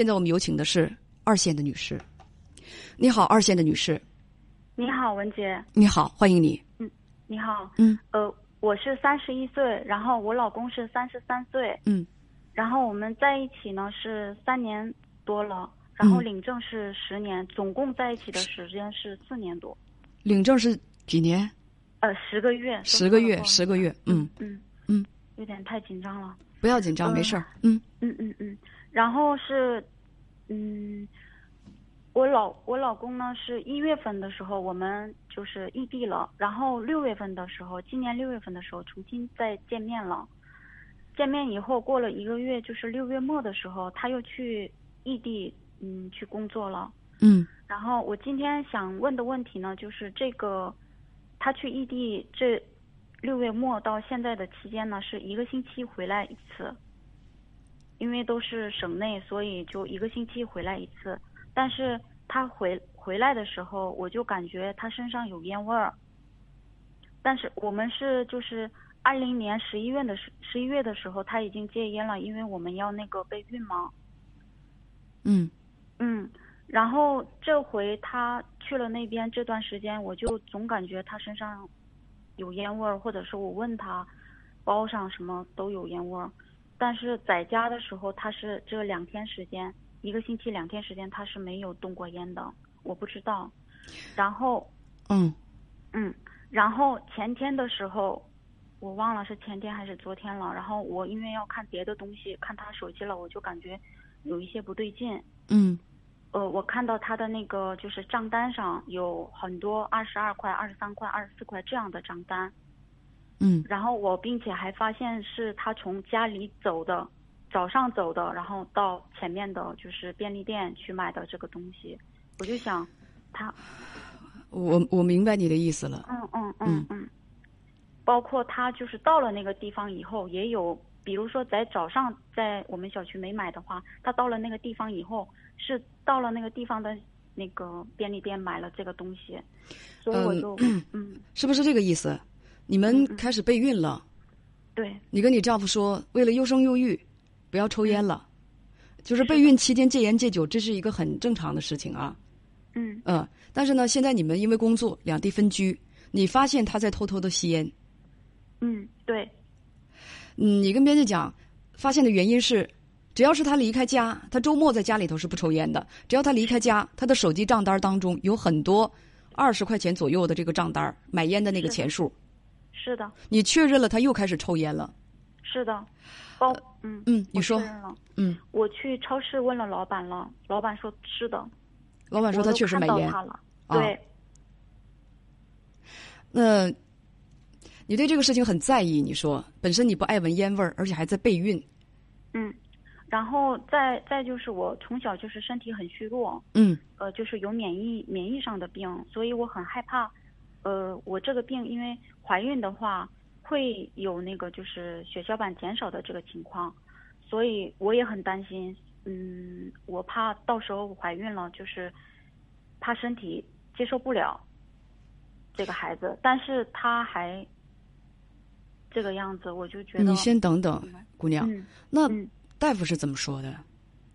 现在我们有请的是二线的女士。你好，二线的女士。你好，文杰。你好，欢迎你。嗯，你好。嗯。呃，我是三十一岁，然后我老公是三十三岁。嗯。然后我们在一起呢是三年多了，然后领证是十年，总共在一起的时间是四年多。领证是几年？呃，十个月。十个月，十个月。嗯嗯嗯。有点太紧张了。不要紧张，没事儿。嗯嗯嗯嗯。然后是，嗯，我老我老公呢是一月份的时候我们就是异地了，然后六月份的时候，今年六月份的时候重新再见面了。见面以后过了一个月，就是六月末的时候，他又去异地嗯去工作了。嗯。然后我今天想问的问题呢，就是这个他去异地这。六月末到现在的期间呢，是一个星期回来一次，因为都是省内，所以就一个星期回来一次。但是他回回来的时候，我就感觉他身上有烟味儿。但是我们是就是二零年十一月的十十一月的时候，他已经戒烟了，因为我们要那个备孕嘛。嗯嗯，然后这回他去了那边这段时间，我就总感觉他身上。有烟味儿，或者是我问他，包上什么都有烟味儿，但是在家的时候他是这两天时间，一个星期两天时间他是没有动过烟的，我不知道。然后，嗯，嗯，然后前天的时候，我忘了是前天还是昨天了。然后我因为要看别的东西，看他手机了，我就感觉有一些不对劲。嗯。呃，我看到他的那个就是账单上有很多二十二块、二十三块、二十四块这样的账单，嗯，然后我并且还发现是他从家里走的，早上走的，然后到前面的就是便利店去买的这个东西，我就想，他，我我明白你的意思了，嗯嗯嗯。嗯，包括他就是到了那个地方以后，也有，比如说在早上在我们小区没买的话，他到了那个地方以后。是到了那个地方的那个便利店买了这个东西，所以我就嗯，嗯。是不是这个意思？你们开始备孕了，对，你跟你丈夫说，为了优生优育，不要抽烟了，就是备孕期间戒烟戒酒，这是一个很正常的事情啊。嗯嗯，但是呢，现在你们因为工作两地分居，你发现他在偷偷的吸烟。嗯，对。嗯，你跟编辑讲，发现的原因是。只要是他离开家，他周末在家里头是不抽烟的。只要他离开家，他的手机账单当中有很多二十块钱左右的这个账单，买烟的那个钱数。是的。你确认了他又开始抽烟了。是的。包嗯嗯，你说嗯，我去超市问了老板了，老板说是的。老板说他确实买烟。对。那，你对这个事情很在意？你说本身你不爱闻烟味儿，而且还在备孕。嗯。然后再再就是我从小就是身体很虚弱，嗯，呃，就是有免疫免疫上的病，所以我很害怕，呃，我这个病因为怀孕的话会有那个就是血小板减少的这个情况，所以我也很担心，嗯，我怕到时候怀孕了就是怕身体接受不了这个孩子，但是他还这个样子，我就觉得你先等等，姑娘，那。大夫是怎么说的？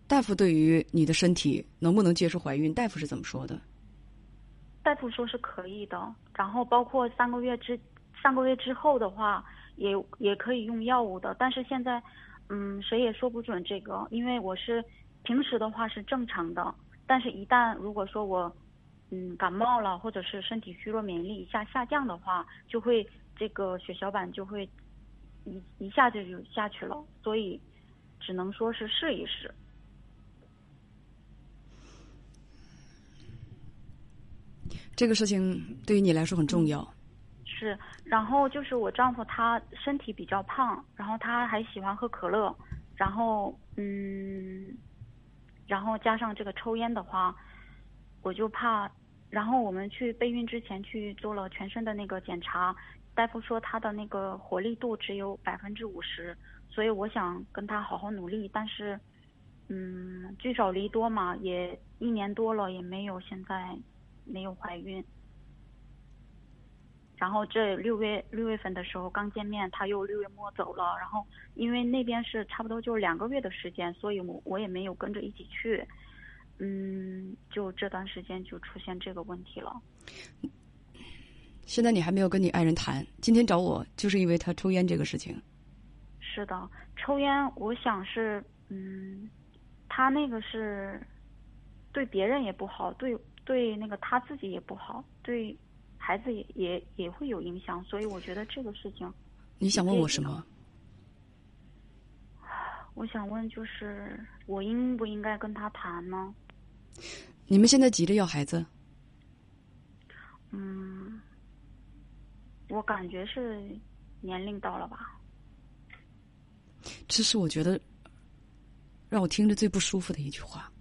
大夫对于你的身体能不能接受怀孕，大夫是怎么说的？大夫说是可以的，然后包括三个月之三个月之后的话，也也可以用药物的。但是现在，嗯，谁也说不准这个，因为我是平时的话是正常的，但是一旦如果说我嗯感冒了，或者是身体虚弱，免疫力一下下降的话，就会这个血小板就会一一下子就下去了，所以。只能说是试一试。这个事情对于你来说很重要。是，然后就是我丈夫他身体比较胖，然后他还喜欢喝可乐，然后嗯，然后加上这个抽烟的话，我就怕。然后我们去备孕之前去做了全身的那个检查，大夫说他的那个活力度只有百分之五十。所以我想跟他好好努力，但是，嗯，聚少离多嘛，也一年多了，也没有现在没有怀孕。然后这六月六月份的时候刚见面，他又六月末走了。然后因为那边是差不多就是两个月的时间，所以我我也没有跟着一起去。嗯，就这段时间就出现这个问题了。现在你还没有跟你爱人谈，今天找我就是因为他抽烟这个事情。是的，抽烟，我想是，嗯，他那个是对别人也不好，对对那个他自己也不好，对孩子也也也会有影响，所以我觉得这个事情。你想问我什么？我想问，就是我应不应该跟他谈呢？你们现在急着要孩子？嗯，我感觉是年龄到了吧。这是我觉得让我听着最不舒服的一句话。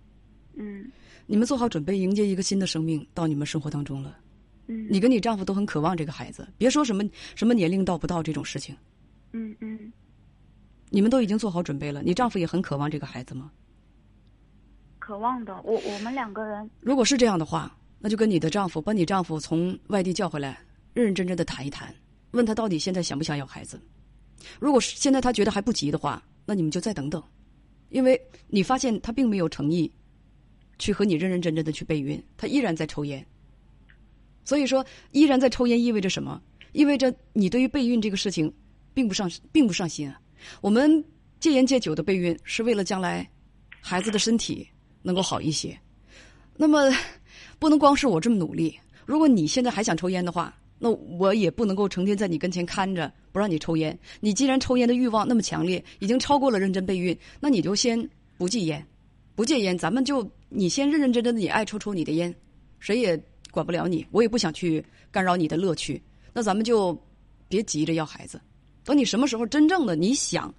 嗯。你们做好准备迎接一个新的生命到你们生活当中了。嗯。你跟你丈夫都很渴望这个孩子，别说什么什么年龄到不到这种事情。嗯嗯。你们都已经做好准备了，你丈夫也很渴望这个孩子吗？渴望的，我我们两个人。如果是这样的话，那就跟你的丈夫把你丈夫从外地叫回来，认认真真的谈一谈，问他到底现在想不想要孩子。如果是现在他觉得还不急的话，那你们就再等等，因为你发现他并没有诚意去和你认认真真的去备孕，他依然在抽烟。所以说，依然在抽烟意味着什么？意味着你对于备孕这个事情并不上并不上心啊。我们戒烟戒酒的备孕是为了将来孩子的身体能够好一些。那么，不能光是我这么努力。如果你现在还想抽烟的话，那我也不能够成天在你跟前看着不让你抽烟。你既然抽烟的欲望那么强烈，已经超过了认真备孕，那你就先不戒烟，不戒烟，咱们就你先认认真真的，你爱抽抽你的烟，谁也管不了你，我也不想去干扰你的乐趣。那咱们就别急着要孩子，等你什么时候真正的你想，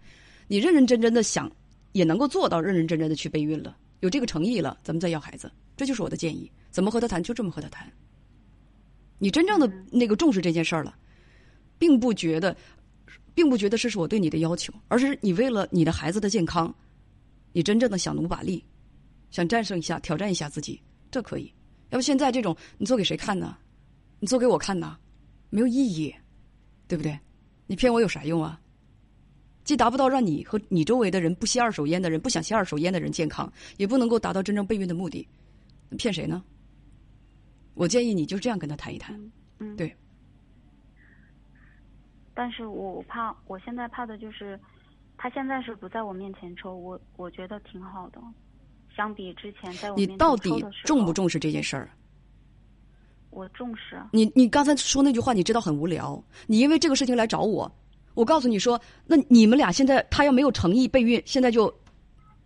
你认认真真的想，也能够做到认认真真的去备孕了，有这个诚意了，咱们再要孩子。这就是我的建议。怎么和他谈，就这么和他谈。你真正的那个重视这件事儿了，并不觉得，并不觉得这是我对你的要求，而是你为了你的孩子的健康，你真正的想努把力，想战胜一下，挑战一下自己，这可以。要不现在这种，你做给谁看呢？你做给我看呢？没有意义，对不对？你骗我有啥用啊？既达不到让你和你周围的人不吸二手烟的人、不想吸二手烟的人健康，也不能够达到真正备孕的目的，骗谁呢？我建议你就这样跟他谈一谈，嗯，对。但是我怕，我现在怕的就是，他现在是不在我面前抽，我我觉得挺好的，相比之前在我。你到底重不重视这件事儿？我重视。你你刚才说那句话，你知道很无聊。你因为这个事情来找我，我告诉你说，那你们俩现在他要没有诚意备孕，现在就。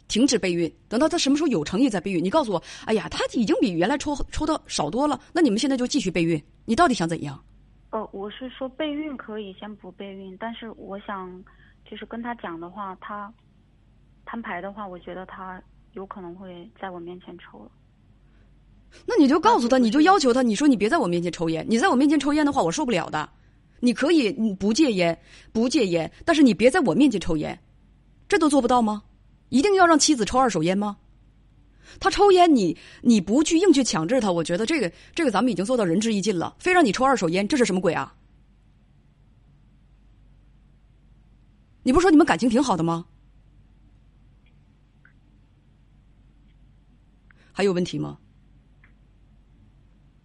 停止备孕，等到他什么时候有诚意再备孕。你告诉我，哎呀，他已经比原来抽抽的少多了，那你们现在就继续备孕？你到底想怎样？哦，我是说备孕可以先不备孕，但是我想就是跟他讲的话，他摊牌的话，我觉得他有可能会在我面前抽了。那你就告诉他，你就要求他，你说你别在我面前抽烟，你在我面前抽烟的话，我受不了的。你可以不戒烟，不戒烟，但是你别在我面前抽烟，这都做不到吗？一定要让妻子抽二手烟吗？他抽烟，你你不去硬去强制他，我觉得这个这个咱们已经做到仁至义尽了。非让你抽二手烟，这是什么鬼啊？你不说你们感情挺好的吗？还有问题吗，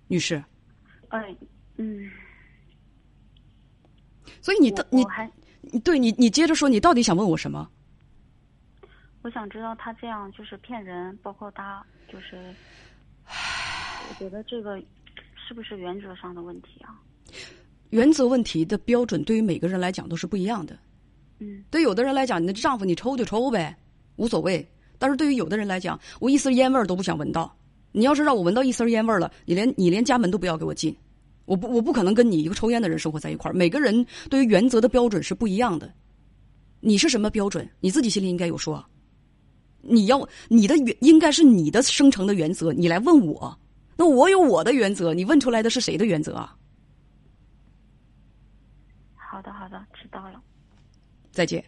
女士？哎，嗯。所以你到你对你你接着说，你到底想问我什么？我想知道他这样就是骗人，包括他就是，我觉得这个是不是原则上的问题啊？原则问题的标准对于每个人来讲都是不一样的。嗯，对有的人来讲，你的丈夫你抽就抽呗，无所谓；但是对于有的人来讲，我一丝烟味儿都不想闻到。你要是让我闻到一丝烟味儿了，你连你连家门都不要给我进。我不我不可能跟你一个抽烟的人生活在一块儿。每个人对于原则的标准是不一样的。你是什么标准？你自己心里应该有数。你要你的原应该是你的生成的原则，你来问我，那我有我的原则，你问出来的是谁的原则啊？好的，好的，知道了。再见。